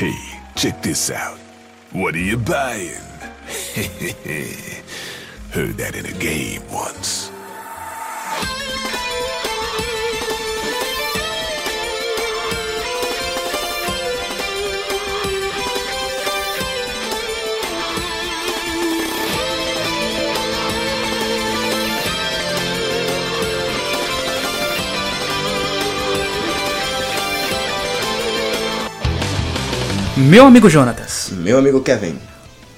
Hey, check this out. What are you buying? Heard that in a game once. Meu amigo Jonatas, Meu amigo Kevin.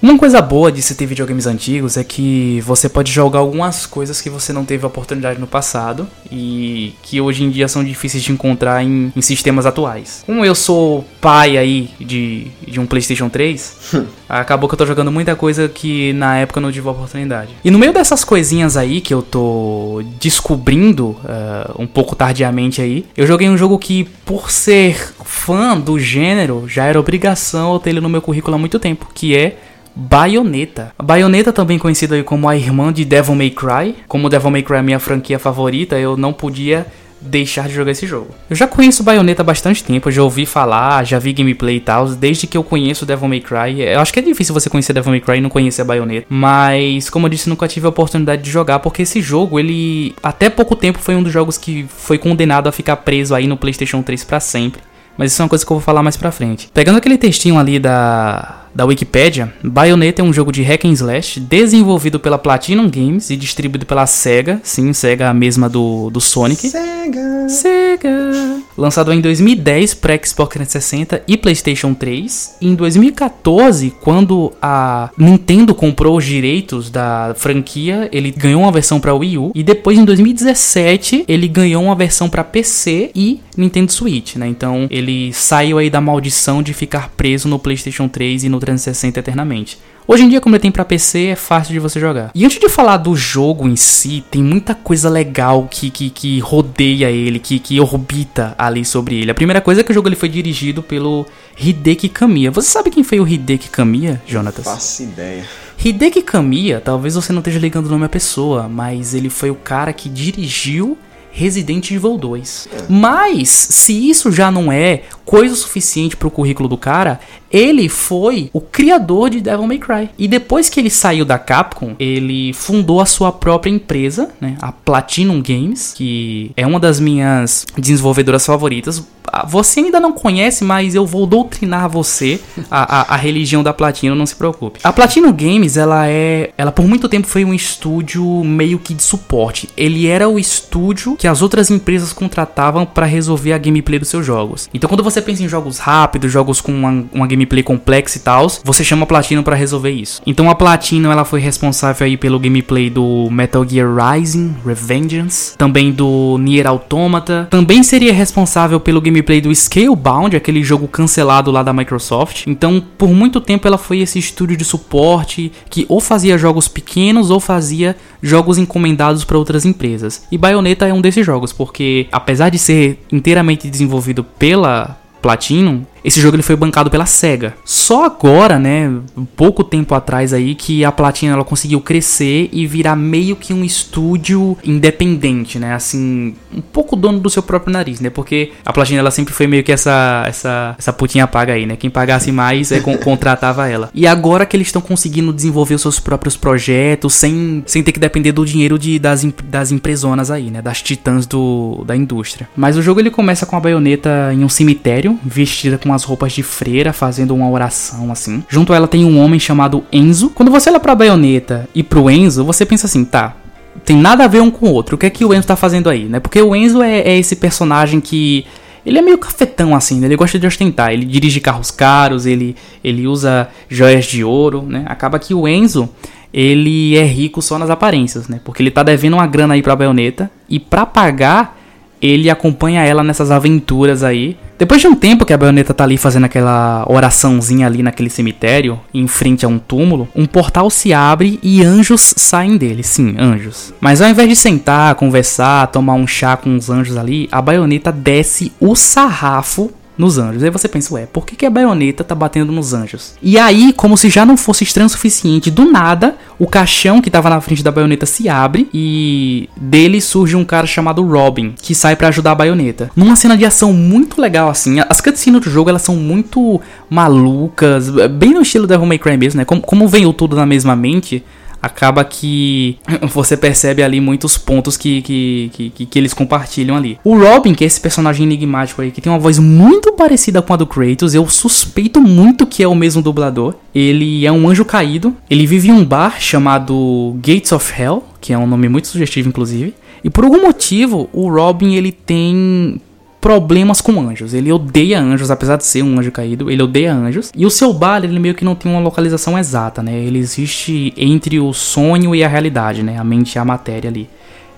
Uma coisa boa de se ter videogames antigos é que você pode jogar algumas coisas que você não teve oportunidade no passado e que hoje em dia são difíceis de encontrar em, em sistemas atuais. Como eu sou pai aí de, de um PlayStation 3, acabou que eu tô jogando muita coisa que na época eu não tive oportunidade. E no meio dessas coisinhas aí que eu tô descobrindo eh, um pouco tardiamente aí, eu joguei um jogo que, por ser fã do gênero, já era obrigação eu ter ele no meu currículo há muito tempo, que é Bayonetta. Bayonetta também conhecida como a irmã de Devil May Cry. Como Devil May Cry é minha franquia favorita, eu não podia deixar de jogar esse jogo. Eu já conheço Bayonetta há bastante tempo, já ouvi falar, já vi gameplay e tal, desde que eu conheço Devil May Cry. Eu acho que é difícil você conhecer Devil May Cry e não conhecer a Bayonetta, mas como eu disse, nunca tive a oportunidade de jogar porque esse jogo, ele até pouco tempo foi um dos jogos que foi condenado a ficar preso aí no PlayStation 3 pra sempre. Mas isso é uma coisa que eu vou falar mais pra frente. Pegando aquele textinho ali da, da Wikipedia, Bayonetta é um jogo de hack and slash desenvolvido pela Platinum Games e distribuído pela SEGA, sim, SEGA a mesma do, do Sonic. Sega. Sega. Lançado em 2010 para Xbox 360 e PlayStation 3. Em 2014, quando a Nintendo comprou os direitos da franquia, ele ganhou uma versão para Wii U e depois em 2017 ele ganhou uma versão para PC e Nintendo Switch, né? Então ele saiu aí da maldição de ficar preso no PlayStation 3 e no 360 eternamente. Hoje em dia, como ele tem pra PC, é fácil de você jogar. E antes de falar do jogo em si, tem muita coisa legal que, que, que rodeia ele, que, que orbita ali sobre ele. A primeira coisa é que o jogo ele foi dirigido pelo Hideki Kamiya. Você sabe quem foi o Hideki Kamiya, Jonatas? Faço ideia. Hideki Kamiya, talvez você não esteja ligando o nome à pessoa, mas ele foi o cara que dirigiu Resident Evil 2. Mas, se isso já não é coisa suficiente pro currículo do cara, ele foi o criador de Devil May Cry. E depois que ele saiu da Capcom, ele fundou a sua própria empresa, né, a Platinum Games, que é uma das minhas desenvolvedoras favoritas. Ah, Você ainda não conhece, mas eu vou doutrinar você a, a, a religião da Platinum, não se preocupe. A Platinum Games, ela é, ela por muito tempo foi um estúdio meio que de suporte. Ele era o estúdio que as outras empresas contratavam para resolver a gameplay dos seus jogos. Então, quando você pensa em jogos rápidos, jogos com uma, uma gameplay complexa e tal, você chama a Platinum para resolver isso. Então, a Platinum ela foi responsável aí pelo gameplay do Metal Gear Rising Revengeance, também do Nier Automata, também seria responsável pelo gameplay do Scalebound, aquele jogo cancelado lá da Microsoft. Então, por muito tempo ela foi esse estúdio de suporte que ou fazia jogos pequenos ou fazia jogos encomendados para outras empresas. E Bayonetta é um desses jogos, porque apesar de ser inteiramente desenvolvido pela Platinum, esse jogo ele foi bancado pela SEGA. Só agora, né, pouco tempo atrás aí, que a Platinum ela conseguiu crescer e virar meio que um estúdio independente, né, assim, um pouco dono do seu próprio nariz, né, porque a Platinum ela sempre foi meio que essa essa essa putinha paga aí, né, quem pagasse mais é, con- contratava ela. E agora que eles estão conseguindo desenvolver os seus próprios projetos sem, sem ter que depender do dinheiro de, das, das empresonas aí, né, das titãs do, da indústria. Mas o jogo ele começa com a baioneta em um cemitério, vestida com as roupas de freira, fazendo uma oração assim. Junto a ela tem um homem chamado Enzo. Quando você olha pra baioneta e pro Enzo, você pensa assim, tá, tem nada a ver um com o outro. O que é que o Enzo tá fazendo aí, né? Porque o Enzo é, é esse personagem que. Ele é meio cafetão assim, né? ele gosta de ostentar. Ele dirige carros caros, ele, ele usa joias de ouro, né? Acaba que o Enzo, ele é rico só nas aparências, né? Porque ele tá devendo uma grana aí pra baioneta. E pra pagar, ele acompanha ela nessas aventuras aí. Depois de um tempo que a baioneta tá ali fazendo aquela oraçãozinha ali naquele cemitério, em frente a um túmulo, um portal se abre e anjos saem dele. Sim, anjos. Mas ao invés de sentar, conversar, tomar um chá com os anjos ali, a baioneta desce o sarrafo nos anjos. Aí você pensa, ué, por que, que a baioneta tá batendo nos anjos? E aí, como se já não fosse estranho o suficiente, do nada, o caixão que tava na frente da baioneta se abre e dele surge um cara chamado Robin, que sai para ajudar a baioneta. Numa cena de ação muito legal, assim. As cutscenes do jogo, elas são muito malucas, bem no estilo Devil May Cry mesmo, né? Como, como veio tudo na mesma mente acaba que você percebe ali muitos pontos que, que, que, que, eles compartilham ali. O Robin, que é esse personagem enigmático aí, que tem uma voz muito parecida com a do Kratos, eu suspeito muito que é o mesmo dublador. Ele é um anjo caído, ele vive em um bar chamado Gates of Hell, que é um nome muito sugestivo, inclusive. E por algum motivo, o Robin ele tem problemas com anjos. Ele odeia anjos, apesar de ser um anjo caído, ele odeia anjos. E o seu bar, ele meio que não tem uma localização exata, né? Ele existe entre o sonho e a realidade, né? A mente e a matéria ali.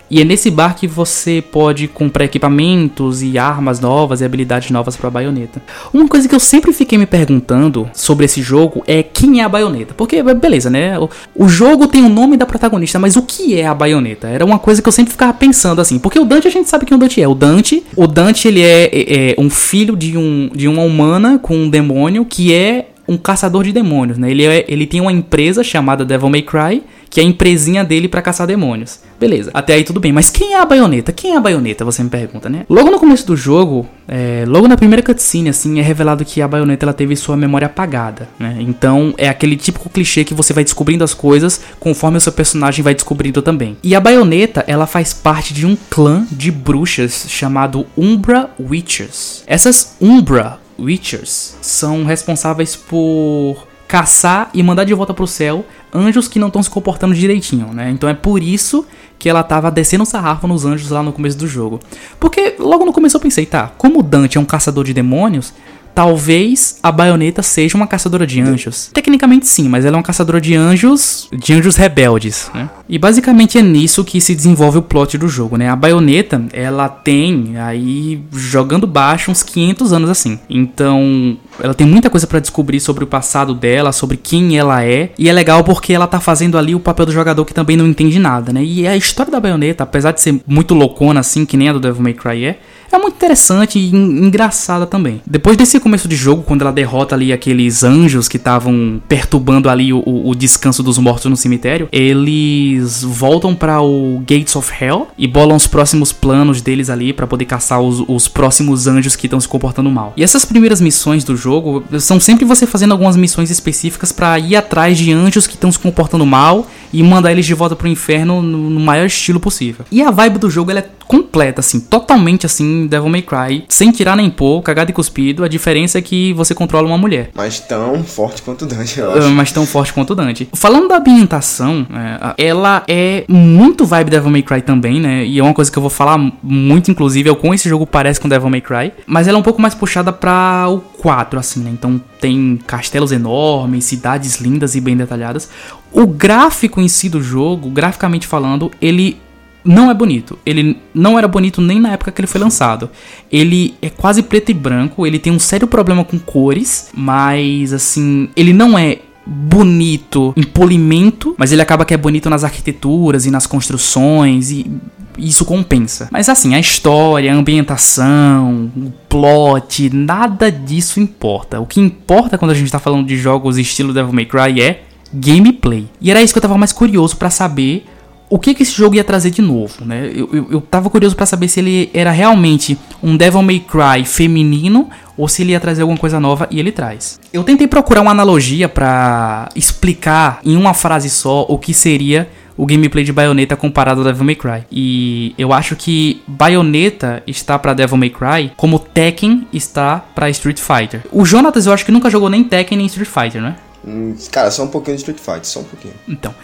E é nesse bar que você pode comprar equipamentos e armas novas e habilidades novas para a baioneta. Uma coisa que eu sempre fiquei me perguntando sobre esse jogo é quem é a baioneta. Porque, beleza, né? O, jogo tem o nome da protagonista, mas o que é a baioneta? Era uma coisa que eu sempre ficava pensando assim. Porque o Dante a gente sabe quem o Dante é. O Dante, o Dante ele é, é, é um filho de, um, de uma humana com um demônio que é um caçador de demônios, né? Ele, é, ele tem uma empresa chamada Devil May Cry que é a empresinha dele para caçar demônios. Beleza, até aí tudo bem, mas quem é a baioneta? Quem é a baioneta? Você me pergunta, né? Logo no começo do jogo, é, logo na primeira cutscene, assim, é revelado que a baioneta ela teve sua memória apagada, né? Então é aquele típico clichê que você vai descobrindo as coisas conforme o seu personagem vai descobrindo também. E a baioneta, ela faz parte de um clã de bruxas chamado Umbra Witchers. Essas Umbra Witchers são responsáveis por caçar e mandar de volta pro céu anjos que não estão se comportando direitinho, né? Então é por isso que ela tava descendo o sarrafo nos anjos lá no começo do jogo. Porque logo no começo eu pensei, tá, como Dante é um caçador de demônios, Talvez a baioneta seja uma caçadora de anjos. Tecnicamente sim, mas ela é uma caçadora de anjos, de anjos rebeldes, né? E basicamente é nisso que se desenvolve o plot do jogo, né? A baioneta, ela tem aí jogando baixo uns 500 anos assim. Então, ela tem muita coisa para descobrir sobre o passado dela, sobre quem ela é, e é legal porque ela tá fazendo ali o papel do jogador que também não entende nada, né? E a história da baioneta, apesar de ser muito loucona assim, que nem a do Devil May Cry é, é muito interessante e engraçada também. Depois desse começo de jogo, quando ela derrota ali aqueles anjos que estavam perturbando ali o, o, descanso dos mortos no cemitério, eles voltam para o Gates of Hell e bolam os próximos planos deles ali para poder caçar os, os próximos anjos que estão se comportando mal. E essas primeiras missões do jogo são sempre você fazendo algumas missões específicas para ir atrás de anjos que estão se comportando mal e mandar eles de volta pro inferno no, no maior estilo possível. E a vibe do jogo ela é completa, assim, totalmente assim, Devil May Cry, sem tirar nem pôr, cagado e cuspido. A diferença é que você controla uma mulher. Mas tão forte quanto Dante, eu acho. Mas tão forte quanto Dante. Falando da ambientação, é, ela é muito vibe Devil May Cry também, né? E é uma coisa que eu vou falar muito, inclusive, é o como esse jogo parece com Devil May Cry. Mas ela é um pouco mais puxada para o 4, assim, né? Então tem castelos enormes, cidades lindas e bem detalhadas. O gráfico em si do jogo, graficamente falando, ele não é bonito. Ele não era bonito nem na época que ele foi lançado. Ele é quase preto e branco, ele tem um sério problema com cores, mas assim, ele não é bonito em polimento, mas ele acaba que é bonito nas arquiteturas e nas construções e isso compensa. Mas assim, a história, a ambientação, o plot, nada disso importa. O que importa quando a gente tá falando de jogos estilo Devil May Cry é gameplay. E era isso que eu tava mais curioso para saber o que, que esse jogo ia trazer de novo, né? Eu, eu, eu tava curioso para saber se ele era realmente um Devil May Cry feminino ou se ele ia trazer alguma coisa nova e ele traz. Eu tentei procurar uma analogia para explicar em uma frase só o que seria o gameplay de Bayonetta comparado ao Devil May Cry. E eu acho que Bayonetta está para Devil May Cry como Tekken está para Street Fighter. O Jonatas eu acho que nunca jogou nem Tekken nem Street Fighter, né? Hum, cara, só um pouquinho de Street Fighter, só um pouquinho. Então,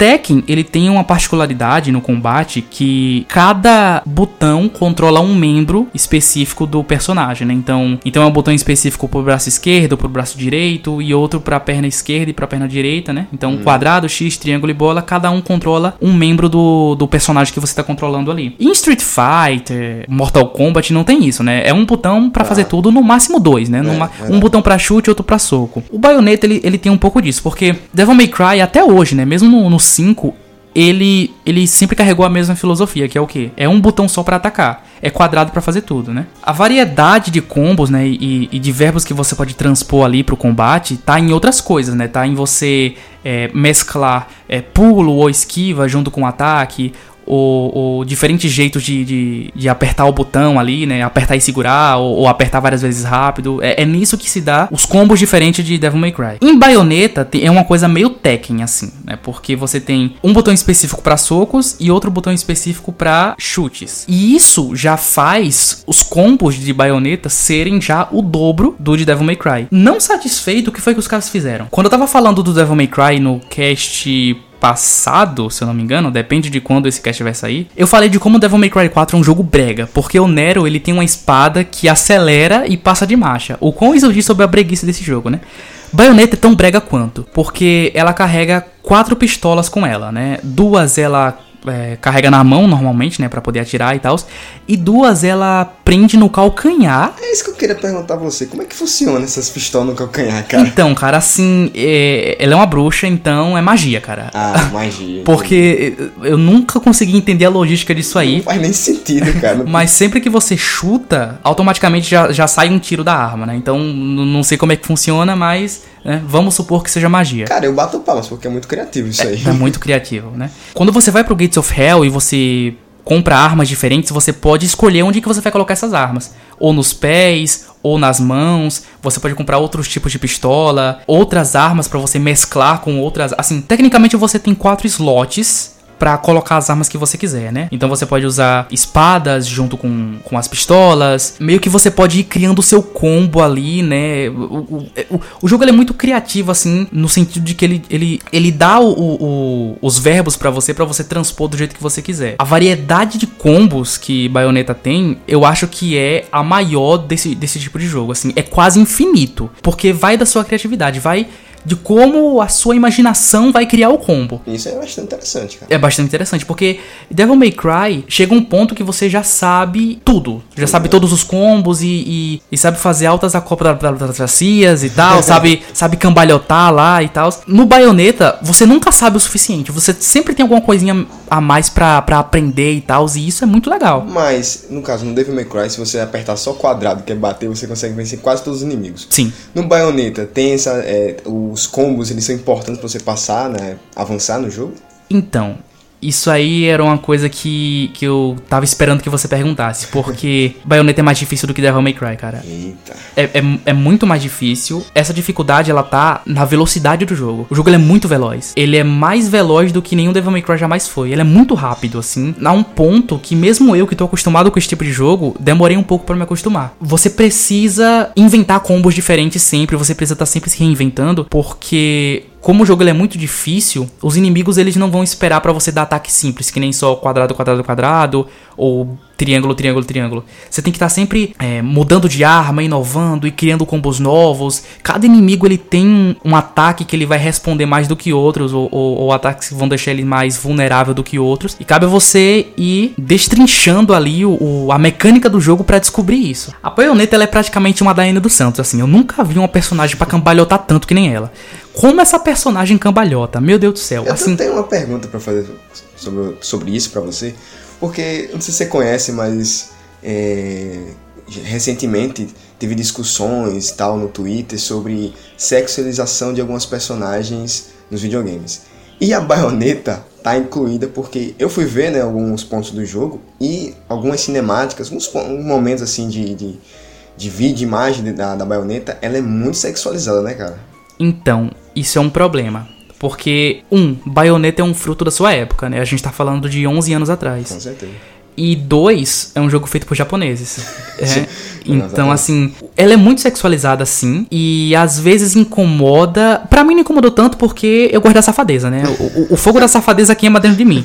Tekken, ele tem uma particularidade no combate que cada botão controla um membro específico do personagem, né? Então, então é um botão específico pro braço esquerdo, pro braço direito e outro pra perna esquerda e pra perna direita, né? Então, hum. quadrado, X, triângulo e bola, cada um controla um membro do, do personagem que você tá controlando ali. Em Street Fighter, Mortal Kombat não tem isso, né? É um botão para ah. fazer tudo, no máximo dois, né? É, um botão para chute e outro para soco. O Bayonetta, ele, ele tem um pouco disso, porque Devil May Cry até hoje, né? Mesmo no, no 5, ele, ele sempre carregou a mesma filosofia, que é o quê? É um botão só para atacar. É quadrado para fazer tudo, né? A variedade de combos, né, e, e, de verbos que você pode transpor ali pro combate tá em outras coisas, né? Tá em você é, mesclar é, pulo ou esquiva junto com ataque, ou, ou diferentes jeitos de, de, de, apertar o botão ali, né? Apertar e segurar, ou, ou apertar várias vezes rápido. É, é, nisso que se dá os combos diferentes de Devil May Cry. Em Bayonetta é uma coisa meio Tekken, assim, né? Porque você tem um botão específico para socos e outro botão específico para chutes. E isso já faz os combos de Bayonetta serem já o dobro do de Devil May Cry. Não satisfeito, o que foi que os caras fizeram? Quando eu tava falando do Devil May Cry no cast passado, se eu não me engano, depende de quando esse cast vai sair, eu falei de como Devil May Cry 4 é um jogo brega, porque o Nero ele tem uma espada que acelera e passa de marcha. O quão isso diz sobre a breguice desse jogo, né? Bayonetta é tão brega quanto, porque ela carrega quatro pistolas com ela, né? Duas ela é, carrega na mão normalmente, né, para poder atirar e tal. E duas ela prende no calcanhar. É isso que eu queria perguntar a você. Como é que funciona essas pistolas no calcanhar, cara? Então, cara, assim, é, ela é uma bruxa, então é magia, cara. Ah, magia. Porque eu nunca consegui entender a logística disso aí. Não faz nem sentido, cara. Mas sempre que você chuta, automaticamente já, já sai um tiro da arma, né? Então, não sei como é que funciona, mas né? Vamos supor que seja magia. Cara, eu bato palmas porque é muito criativo isso é, aí. É muito criativo, né? Quando você vai pro Gates of Hell e você compra armas diferentes, você pode escolher onde que você vai colocar essas armas. Ou nos pés, ou nas mãos. Você pode comprar outros tipos de pistola, outras armas para você mesclar com outras. Assim, tecnicamente você tem quatro slots para colocar as armas que você quiser, né? Então você pode usar espadas junto com, com as pistolas. Meio que você pode ir criando o seu combo ali, né? O, o, o, o jogo é muito criativo, assim, no sentido de que ele, ele, ele dá o, os verbos para você, para você transpor do jeito que você quiser. A variedade de combos que Bayonetta tem, eu acho que é a maior desse, desse tipo de jogo, assim. É quase infinito. Porque vai da sua criatividade, vai de como a sua imaginação vai criar o combo. Isso é bastante interessante, cara. É bastante interessante, porque Devil May Cry chega um ponto que você já sabe tudo. Já sabe todos os combos e, e, e sabe fazer altas acrobacias e tal, sabe, sabe cambalhotar lá e tal. No Bayonetta, você nunca sabe o suficiente. Você sempre tem alguma coisinha a mais pra, aprender e tal, e isso é muito legal. Mas, no caso, no Devil May Cry, se você apertar só quadrado, que é bater, você consegue vencer quase todos os inimigos. Sim. No Bayonetta, tem essa... É, o os combos eles são importantes para você passar, né? Avançar no jogo? Então, isso aí era uma coisa que, que eu tava esperando que você perguntasse, porque Bayonetta é mais difícil do que Devil May Cry, cara. Eita. É, é, é, muito mais difícil. Essa dificuldade, ela tá na velocidade do jogo. O jogo é muito veloz. Ele é mais veloz do que nenhum Devil May Cry jamais foi. Ele é muito rápido, assim. A um ponto que mesmo eu, que tô acostumado com esse tipo de jogo, demorei um pouco para me acostumar. Você precisa inventar combos diferentes sempre, você precisa estar tá sempre se reinventando, porque como o jogo é muito difícil, os inimigos eles não vão esperar para você dar ataque simples, que nem só quadrado, quadrado, quadrado, ou triângulo, triângulo, triângulo. Você tem que estar tá sempre é, mudando de arma, inovando e criando combos novos. Cada inimigo ele tem um ataque que ele vai responder mais do que outros, ou, ou, ou ataques que vão deixar ele mais vulnerável do que outros. E cabe a você ir destrinchando ali o, o a mecânica do jogo para descobrir isso. A Bayonetta ela é praticamente uma Daina dos Santos, assim. Eu nunca vi uma personagem para cambalhotar tanto que nem ela. Como essa personagem cambalhota, meu Deus do céu. Eu assim, tenho uma pergunta para fazer sobre, sobre isso para você. Porque, não sei se você conhece, mas é, recentemente teve discussões tal no Twitter sobre sexualização de algumas personagens nos videogames. E a baioneta tá incluída porque eu fui ver né, alguns pontos do jogo e algumas cinemáticas, alguns momentos assim de, de, de vídeo, imagem da, da baioneta, ela é muito sexualizada, né, cara? Então, isso é um problema. Porque, um, Bayonetta é um fruto da sua época, né? A gente tá falando de 11 anos atrás. Com certeza. E dois, é um jogo feito por japoneses. é. Então, assim, ela é muito sexualizada, assim, e às vezes incomoda. Pra mim não incomodou tanto porque eu gosto da safadeza, né? O, o, fogo da safadeza queima dentro de mim.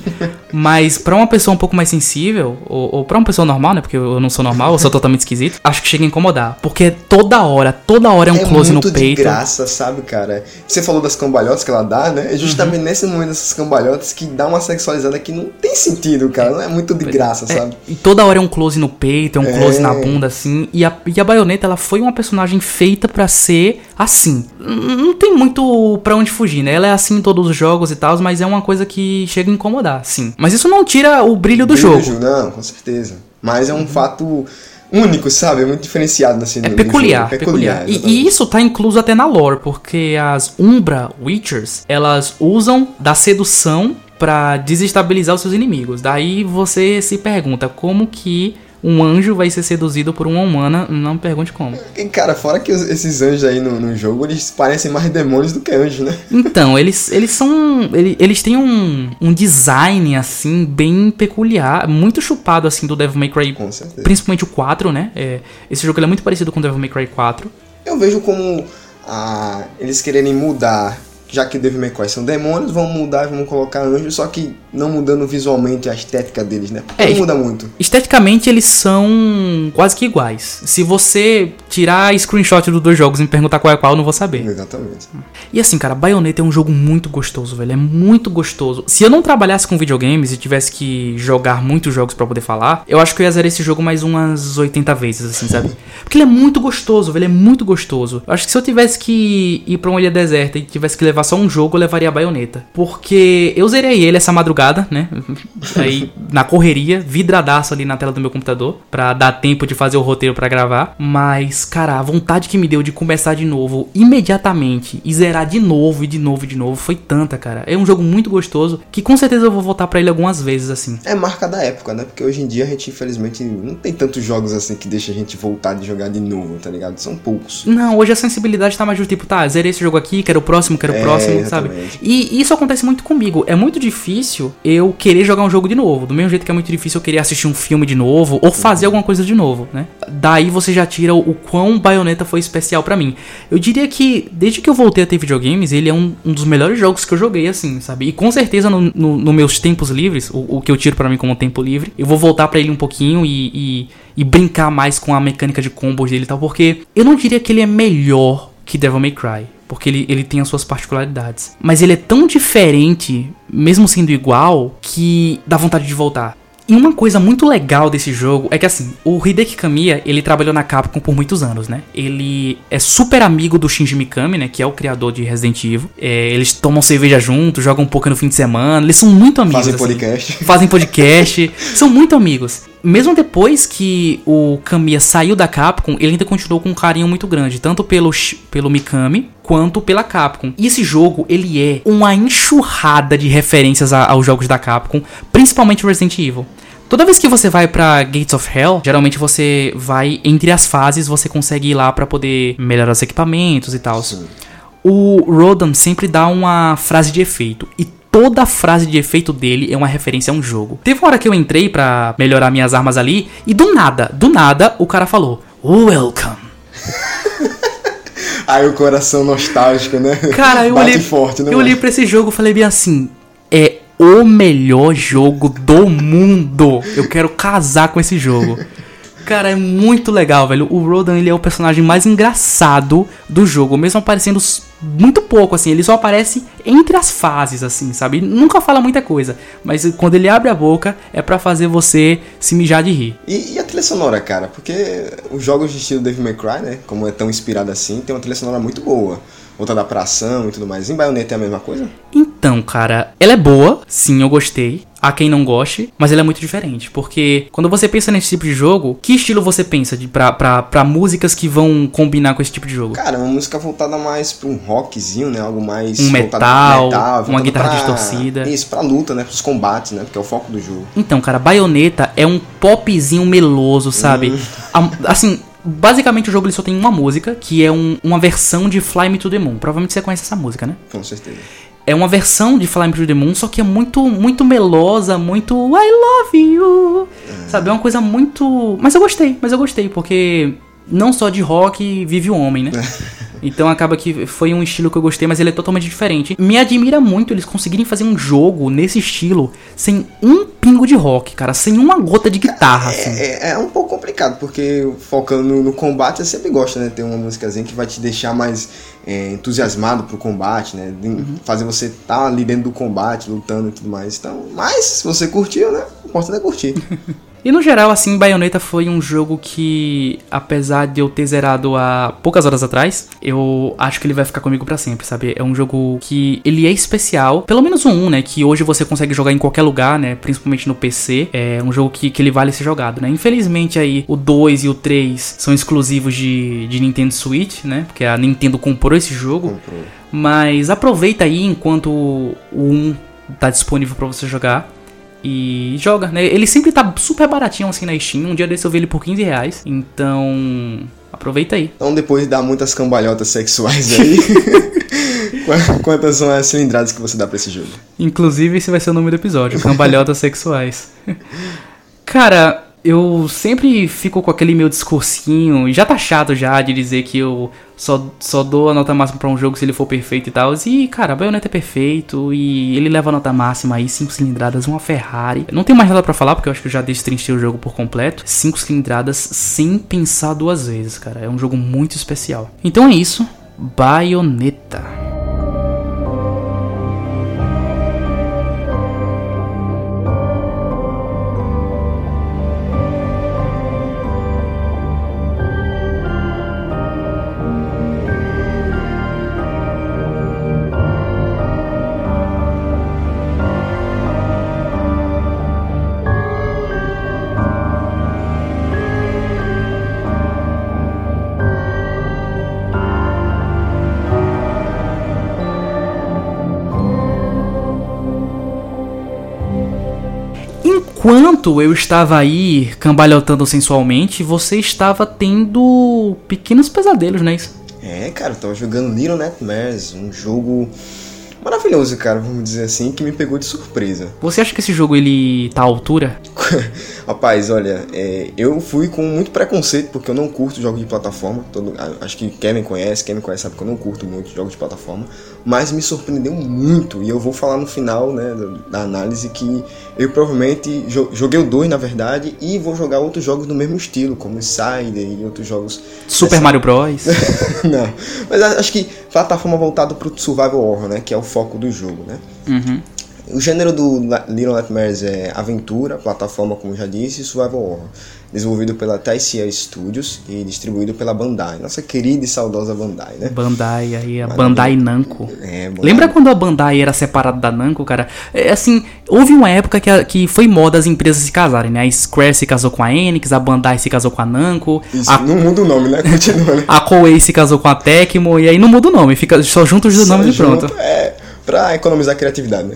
Mas pra uma pessoa um pouco mais sensível, ou, ou pra uma pessoa normal, né? Porque eu não sou normal, eu sou totalmente esquisito, acho que chega a incomodar. Porque toda hora, toda hora é um é close no peito. É de graça, sabe, cara? Você falou das cambalhotas que ela dá, né? É justamente uhum. nesse momento dessas cambalhotas que dá uma sexualizada que não tem sentido, cara. Não é muito de graça massa, sabe? E toda hora é um close no peito, é um close É. na bunda, assim. E a, e a baioneta, ela foi uma personagem feita pra ser assim. Não tem muito pra onde fugir, né? Ela é assim em todos os jogos e tal, mas é uma coisa que chega a incomodar, sim. Mas isso não tira o brilho do Brilho jogo. Não, com certeza. Mas é um fato único, sabe? É muito diferenciado assim, É no- no peculiar, peculiar. E, e isso tá incluso até na lore, porque as Umbra Witchers, elas usam da sedução pra desestabilizar os seus inimigos. Daí você se pergunta como que um anjo vai ser seduzido por uma humana, não pergunte como. E, cara, fora que esses anjos aí no, no jogo, eles parecem mais demônios do que anjos, né? Então, eles, eles são. Eles, eles têm um, um design, assim, bem peculiar, muito chupado, assim, do Devil May Cry. Com certeza. Principalmente o 4, né? É, esse jogo ele é muito parecido com o Devil May Cry 4. Eu vejo como ah, eles quererem mudar, já que Devil May Cry são demônios, vão mudar e vão colocar anjos, só que não mudando visualmente a estética deles, né? Porque É, não muda muito. Esteticamente, eles são quase que iguais. Se você tirar screenshot dos dois jogos e me perguntar qual é qual, eu não vou saber. Exatamente. E assim, cara, Bayonetta é um jogo muito gostoso, velho. É muito gostoso. Se eu não trabalhasse com videogames e tivesse que jogar muitos jogos pra poder falar, eu acho que eu ia zerar esse jogo mais umas 80 vezes, assim, sabe? Porque ele é muito gostoso, velho. É muito gostoso. Eu acho que se eu tivesse que ir pra uma ilha deserta e tivesse que levar só um jogo, eu levaria a Bayonetta. Porque eu zerei ele essa madrugada, né? Aí, na correria, vidradaço ali na tela do meu computador, pra dar tempo de fazer o roteiro pra gravar. Mas, cara, a vontade que me deu de começar de novo imediatamente e zerar de novo e de novo e de novo foi tanta, cara. É um jogo muito gostoso que com certeza eu vou voltar pra ele algumas vezes, assim. É marca da época, né? Porque hoje em dia a gente, infelizmente, não tem tantos jogos assim que deixa a gente voltar de jogar de novo, tá ligado? São poucos. Não, hoje a sensibilidade tá mais do tipo, tá, zerei esse jogo aqui, quero o próximo, quero o É, próximo, sabe? exatamente. E isso acontece muito comigo. É muito difícil eu querer jogar um jogo de novo. Do mesmo jeito que é muito difícil eu querer assistir um filme de novo ou fazer alguma coisa de novo, né? Daí você já tira o, o quão Bayonetta foi especial pra mim. Eu diria que, desde que eu voltei a ter videogames, ele é um, um dos melhores jogos que eu joguei, assim, sabe? E com certeza, nos no, no meus tempos livres, o, o que eu tiro pra mim como tempo livre, eu vou voltar pra ele um pouquinho e, e, e brincar mais com a mecânica de combos dele e tal, porque eu não diria que ele é melhor que Devil May Cry. Porque ele, ele tem as suas particularidades. Mas ele é tão diferente, mesmo sendo igual, que dá vontade de voltar. E uma coisa muito legal desse jogo é que assim, o Hideki Kamiya, ele trabalhou na Capcom por muitos anos, né? Ele é super amigo do Shinji Mikami, né? Que é o criador de Resident Evil. É, eles tomam cerveja junto, jogam um pouco no fim de semana. Eles são muito amigos. Fazem assim podcast. fazem podcast, são muito amigos. Mesmo depois que o Kamiya saiu da Capcom, ele ainda continuou com um carinho muito grande, tanto pelo, pelo Mikami quanto pela Capcom. E esse jogo, ele é uma enxurrada de referências a- aos jogos da Capcom, principalmente Resident Evil. Toda vez que você vai pra Gates of Hell, geralmente você vai entre as fases, você consegue ir lá pra poder melhorar os equipamentos e tal. O Rodan sempre dá uma frase de efeito. E toda frase de efeito dele é uma referência a um jogo. Teve uma hora que eu entrei pra melhorar minhas armas ali. E do nada, do nada, o cara falou: Welcome. Aí o coração nostálgico, né? Cara, eu Bate olhei, forte, né? eu olhei pra esse jogo e falei bem assim: é o melhor jogo do mundo. Eu quero casar com esse jogo. Cara, é muito legal, velho. O Rodan, ele é o personagem mais engraçado do jogo, mesmo aparecendo muito pouco, assim. Ele só aparece entre as fases, assim, sabe? Nunca fala muita coisa, mas quando ele abre a boca, é pra fazer você se mijar de rir. E, e a trilha sonora, cara? Porque os jogos de estilo Devil May Cry, né? Como é tão inspirado assim, tem uma trilha sonora muito boa. Voltada pra ação e tudo mais. Em Bayonetta é a mesma coisa? Então, cara, ela é boa, sim, eu gostei. Há quem não goste, mas ela é muito diferente. Porque quando você pensa nesse tipo de jogo, que estilo você pensa de, pra, pra, pra músicas que vão combinar com esse tipo de jogo? Cara, uma música voltada mais pra um rockzinho, né? Algo mais. Um metal, pra uma guitarra pra- distorcida. Isso, pra luta, né? Pros combates, né? Porque é o foco do jogo. Então, cara, Bayonetta é um popzinho meloso, sabe? A- assim, basicamente o jogo ele só tem uma música, que é um- uma versão de Fly Me to the Moon. Provavelmente você conhece essa música, né? Com certeza. É uma versão de Fly Me to the Moon, só que é muito, muito melosa, muito I love you. Sabe? É uma coisa muito. Mas eu gostei, mas eu gostei, porque não só de rock vive o homem, né? Então acaba que foi um estilo que eu gostei, mas ele é totalmente diferente. Me admira muito eles conseguirem fazer um jogo nesse estilo sem um pingo de rock, cara, sem uma gota de guitarra, assim. É, é um pouco complicado, porque focando no, no combate, você sempre gosta, né? Ter uma músicazinha que vai te deixar mais é, entusiasmado pro combate, né? Uhum. Fazer você estar ali dentro do combate, lutando e tudo mais. Então, mas se você curtiu, né? O importante é curtir. E no geral, assim, Bayonetta foi um jogo que, apesar de eu ter zerado há poucas horas atrás, eu acho que ele vai ficar comigo para sempre, sabe? É um jogo que ele é especial, pelo menos 1, né? Que hoje você consegue jogar em qualquer lugar, né? Principalmente no PC. É um jogo que, que ele vale ser jogado, né? Infelizmente aí o 2 e o 3 são exclusivos de, de Nintendo Switch, né? Porque a Nintendo comprou esse jogo. Comprou. Mas aproveita aí enquanto o 1 tá disponível para você jogar. E joga, né? Ele sempre tá super baratinho assim na Steam. Um dia desse eu vi ele por 15 reais. Então. Aproveita aí. Então, depois de dar muitas cambalhotas sexuais aí, qua- quantas são as cilindradas que você dá pra esse jogo? Inclusive, esse vai ser o nome do episódio: Cambalhotas Sexuais. Cara, eu sempre fico com aquele meu discursinho. e Já tá chato já de dizer que eu só, só dou a nota máxima pra um jogo se ele for perfeito e tal. E, cara, Bayonetta é perfeito. E ele leva a nota máxima aí: 5 cilindradas, uma Ferrari. Não tenho mais nada pra falar, porque eu acho que eu já destrinchei o jogo por completo. 5 cilindradas sem pensar duas vezes, cara. É um jogo muito especial. Então é isso. Bayonetta. Enquanto eu estava aí cambalhotando sensualmente, você estava tendo pequenos pesadelos, né? Isso? É, cara, eu tava jogando Little Nightmares, um jogo maravilhoso, cara, vamos dizer assim, que me pegou de surpresa. Você acha que esse jogo ele tá à altura? Rapaz, olha, é, eu fui com muito preconceito porque eu não curto jogos de plataforma. Todo, acho que Kevin conhece, Kevin conhece, sabe que eu não curto muito jogos de plataforma. Mas me surpreendeu muito e eu vou falar no final né, da, análise que eu provavelmente jo- joguei o 2 na verdade e vou jogar outros jogos do mesmo estilo, como Insider e outros jogos. Super Mario Bros. não, mas acho que plataforma voltada pro Survival Horror, né? Que é o foco do jogo, né? Uhum. O gênero do Little Nightmares é aventura, plataforma, como já disse, e survival horror. Desenvolvido pela TCL Studios e distribuído pela Bandai. Nossa querida e saudosa Bandai, né? Bandai aí, a Bandai Namco. É, Bandai. Lembra quando a Bandai era separada da Namco, cara? É, assim, houve uma época que, a- que foi moda as empresas se casarem, né? A Square se casou com a Enix, a Bandai se casou com a Namco, Isso, a, não muda o nome, né? Continua, né? a Koei se casou com a Tecmo, e aí não muda o nome, fica só junto os dois nomes e pronto. É, pra economizar criatividade, né?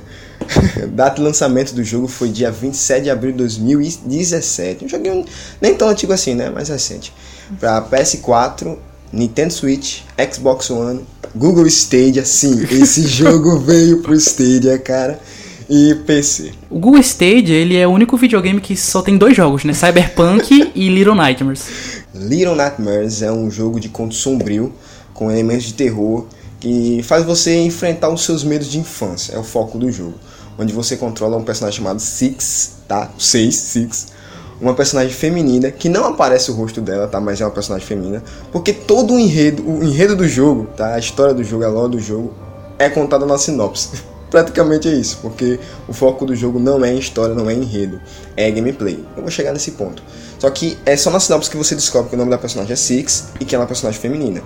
Data de lançamento do jogo foi dia 27 de abril de 2017. Um joguinho nem tão antigo assim, né? Mais recente. Pra PS4, Nintendo Switch, Xbox One, Google Stadia. Sim, esse jogo veio pro Stadia, cara. E PC. O Google Stadia, ele é o único videogame que só tem dois jogos, né? Cyberpunk e Little Nightmares. Little Nightmares é um jogo de conto sombrio com elementos de terror que faz você enfrentar os seus medos de infância. É o foco do jogo, onde você controla um personagem chamado Six, tá? Seis, Six. Uma personagem feminina que não aparece o rosto dela, tá? Mas é uma personagem feminina, porque todo o enredo, o enredo do jogo, tá? A história do jogo, a lore do jogo é contada na sinopse. Praticamente é isso, porque o foco do jogo não é história, não é enredo, é gameplay. Eu vou chegar nesse ponto. Só que é só na sinopse que você descobre que o nome da personagem é Six e que ela é uma personagem feminina.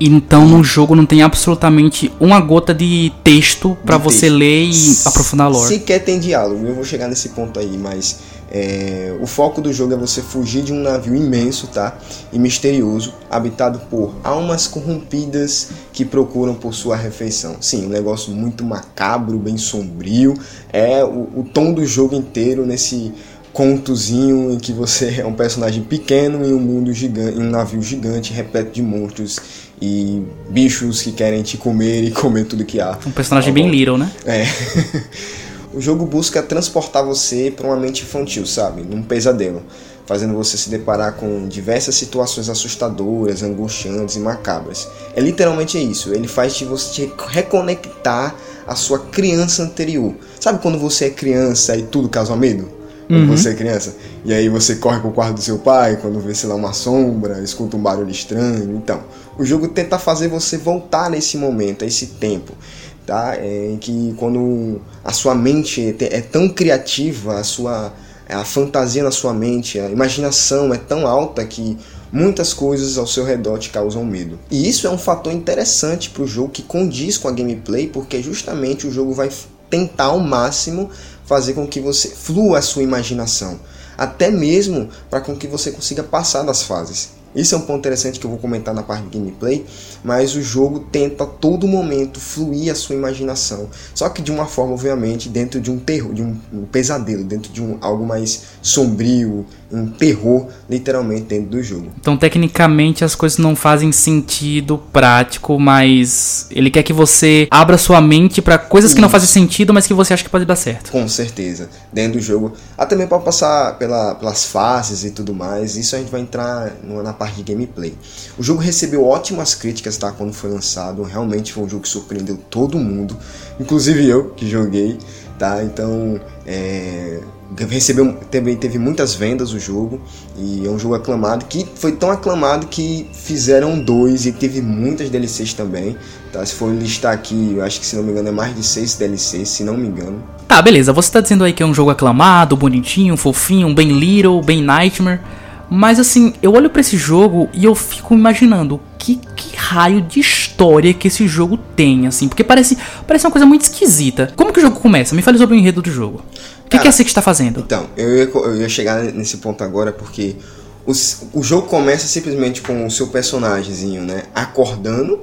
Então no jogo não tem absolutamente uma gota de texto pra De você texto. ler e aprofundar a lore. Sequer tem diálogo, eu vou chegar nesse ponto aí, mas é, o foco do jogo é você fugir de um navio imenso, tá? E misterioso, habitado por almas corrompidas que procuram por sua refeição. Sim, um negócio muito macabro, bem sombrio. É o, o tom do jogo inteiro nesse contozinho em que você é um personagem pequeno em um mundo gigante, em um navio gigante repleto de monstros e bichos que querem te comer e comer tudo que há. Um personagem bem little, né? É. o jogo busca transportar você para uma mente infantil, sabe? Num pesadelo, fazendo você se deparar com diversas situações assustadoras, angustiantes e macabras. É literalmente isso. Ele faz de você te reconectar à sua criança anterior. Sabe quando você é criança e tudo causa medo? Quando você é criança. E aí você corre pro quarto do seu pai quando vê, sei lá, uma sombra, escuta um barulho estranho. Então, o jogo tenta fazer você voltar nesse momento, a esse tempo tá? É, em que quando a sua mente é é tão criativa, a sua a fantasia na sua mente, a imaginação é tão alta que muitas coisas ao seu redor te causam medo. E isso é um fator interessante para o jogo que condiz com a gameplay, porque justamente o jogo vai tentar ao máximo fazer com que você flua a sua imaginação, até mesmo para com que você consiga passar das fases. Isso é um ponto interessante que eu vou comentar na parte de gameplay, mas o jogo tenta a todo momento fluir a sua imaginação, só que de uma forma obviamente dentro de um terror, de um, um pesadelo, dentro de um algo mais sombrio, um terror literalmente dentro do jogo. Então, tecnicamente as coisas não fazem sentido prático, mas ele quer que você abra sua mente para coisas que não fazem sentido, mas que você acha que pode dar certo. Com certeza, dentro do jogo, até mesmo para passar pela, pelas fases e tudo mais, isso a gente vai entrar na parte de gameplay. O jogo recebeu ótimas críticas tá, quando foi lançado, realmente foi um jogo que surpreendeu todo mundo, inclusive eu que joguei, tá? Então, é, recebeu também teve muitas vendas o jogo e é um jogo aclamado que foi tão aclamado que fizeram dois e teve muitas DLCs também tá? Se for listar aqui eu acho que se não me engano é mais de seis DLCs se não me engano. Tá beleza. Você tá dizendo aí que é um jogo aclamado bonitinho fofinho bem little bem nightmare mas assim, eu olho para esse jogo e eu fico imaginando que, que raio de história que esse jogo tem, assim, porque parece, parece uma coisa muito esquisita. Como que o jogo começa? Me fale sobre o enredo do jogo. O que, que é você que está fazendo? Então, eu ia, eu ia chegar nesse ponto agora porque os, o jogo começa simplesmente com o seu personagemzinho, né, acordando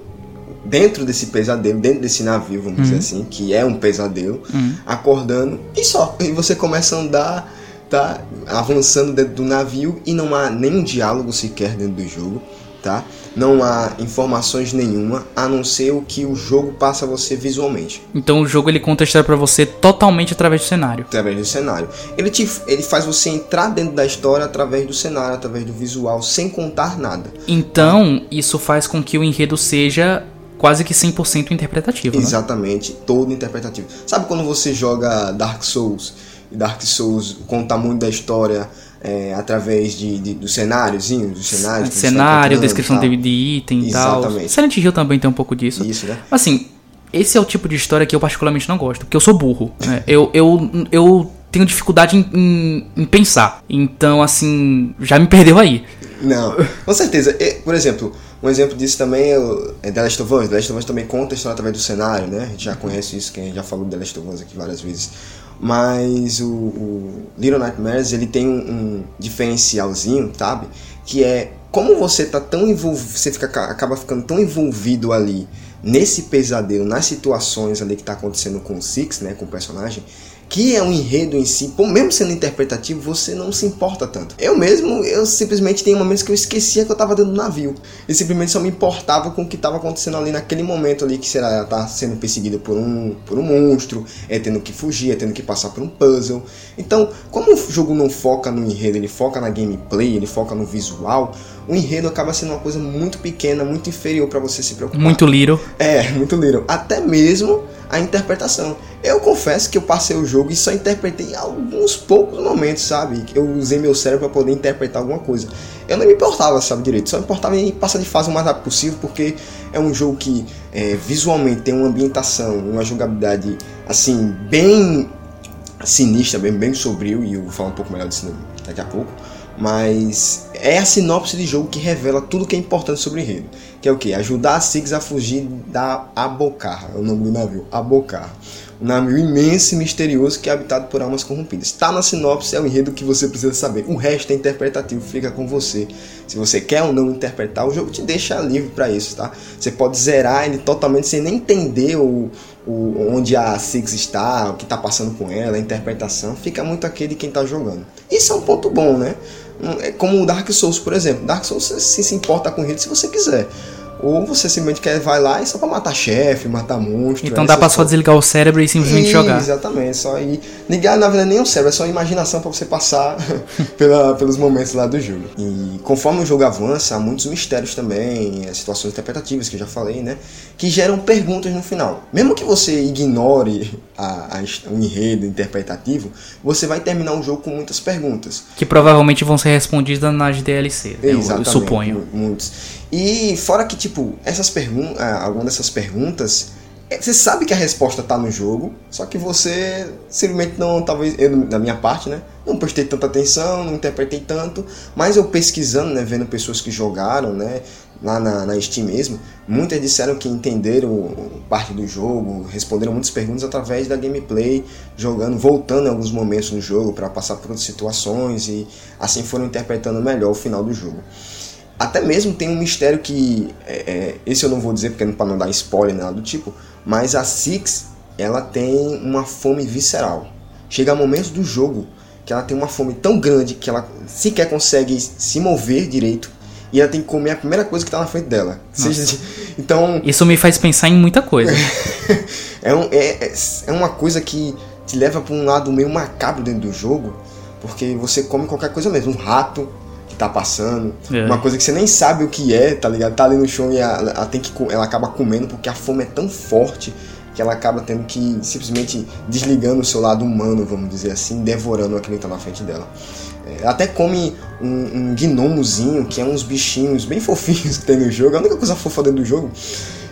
dentro desse pesadelo, dentro desse navio, vamos uhum. dizer assim, que é um pesadelo, uhum. acordando e só. E você começa a andar tá avançando dentro do navio e não há nenhum diálogo sequer dentro do jogo, tá? Não há informações nenhuma a não ser o que o jogo passa a você visualmente. Então o jogo ele conta a história para você totalmente através do cenário. Através do cenário. Ele te ele faz você entrar dentro da história através do cenário, através do visual, sem contar nada. Então, isso faz com que o enredo seja quase que 100% interpretativo, né? Exatamente, né? todo interpretativo. Sabe quando você joga Dark Souls Dark Souls conta muito da história é, através de, de, do cenáriozinho, dos cenários. Cenário, descrição de, de item e tal. Exatamente. Silent Hill também tem um pouco disso. Isso, né? Assim, esse é o tipo de história que eu particularmente não gosto, porque eu sou burro. Né? eu, eu, eu tenho dificuldade em, em, em, pensar. Então, assim, já me perdeu aí. Não, com certeza. Por exemplo, um exemplo disso também é, é The Last of Us. The Last of Us também conta a história através do cenário, né? A gente já conhece isso, quem já falou de The Last of Us aqui várias vezes mas o, o Little Nightmares ele tem um, um, diferencialzinho, sabe? Que é como você tá tão envolvido, você fica, acaba ficando tão envolvido ali nesse pesadelo, nas situações ali que tá acontecendo com o Six, né, com o personagem, que é um enredo em si, mesmo sendo interpretativo, você não se importa tanto. Eu mesmo, eu simplesmente tenho momentos que eu esquecia que eu estava dentro do navio. E simplesmente só me importava com o que estava acontecendo ali naquele momento ali, que será tá sendo perseguida por um, por um monstro, é tendo que fugir, é tendo que passar por um puzzle. Então, como o jogo não foca no enredo, ele foca na gameplay, ele foca no visual, o enredo acaba sendo uma coisa muito pequena, muito inferior para você se preocupar. Muito little. É, muito little. Até mesmo a interpretação. Eu confesso que eu passei o jogo e só interpretei alguns poucos momentos, sabe? Eu usei meu cérebro para poder interpretar alguma coisa. Eu não me importava, sabe, direito. Só me importava em passar de fase o mais rápido possível, porque é um jogo que é, visualmente tem uma ambientação, uma jogabilidade, assim, bem sinistra, bem, bem sombrio, e eu vou falar um pouco melhor disso daqui a pouco. Mas é a sinopse de jogo que revela tudo que é importante sobre o enredo. Que é o que? Ajudar a Six a fugir da Abocarra, é o nome do navio, Abocarra. Um navio imenso e misterioso que é habitado por almas corrompidas. Está na sinopse, é o enredo que você precisa saber. O resto é interpretativo, fica com você. Se você quer ou não interpretar, o jogo te deixa livre para isso, tá? Você pode zerar ele totalmente sem nem entender o, o, onde a Six está, o que está passando com ela, a interpretação. Fica muito aquele quem está jogando. Isso é um ponto bom, né? É como o Dark Souls, por exemplo. Dark Souls se, se importa com ele se você quiser. Ou você simplesmente quer vai lá e só pra matar chefe, matar monstro. Então dá pra só desligar o cérebro e simplesmente e, jogar. Exatamente, só ir. Ligar na verdade nem o cérebro, é só a imaginação para você passar pela, pelos momentos lá do jogo. E conforme o jogo avança, há muitos mistérios também, situações interpretativas que eu já falei, né? Que geram perguntas no final. Mesmo que você ignore a, a, o enredo interpretativo, você vai terminar o jogo com muitas perguntas. Que provavelmente vão ser respondidas nas DLC, né? Exatamente, eu suponho. Muitos. E fora que, tipo, essas perguntas, ah, algumas dessas perguntas, é, você sabe que a resposta tá no jogo, só que você simplesmente não, talvez, eu, da minha parte, né? não prestei tanta atenção, não interpretei tanto, mas eu pesquisando, né, vendo pessoas que jogaram, né, lá na, na Steam mesmo, muitas disseram que entenderam parte do jogo, responderam muitas perguntas através da gameplay, jogando, voltando em alguns momentos no jogo para passar por outras situações e assim foram interpretando melhor o final do jogo. Até mesmo tem um mistério que, é, é, esse eu não vou dizer porque para não dar spoiler nada do tipo, mas a Six ela tem uma fome visceral. Chega momentos do jogo que ela tem uma fome tão grande que ela sequer consegue se mover direito e ela tem que comer a primeira coisa que está na frente dela. Seja, então. Isso me faz pensar em muita coisa. é, um, é, é uma coisa que te leva para um lado meio macabro dentro do jogo, porque você come qualquer coisa mesmo. Um rato tá passando, é. uma coisa que você nem sabe o que é, tá ligado? Tá ali no chão e ela, ela, tem que, ela acaba comendo porque a fome é tão forte que ela acaba tendo que simplesmente desligando o seu lado humano, vamos dizer assim, devorando aquilo que tá na frente dela. Ela até come um, um gnomozinho, que é uns bichinhos bem fofinhos que tem no jogo, é a única coisa fofa dentro do jogo.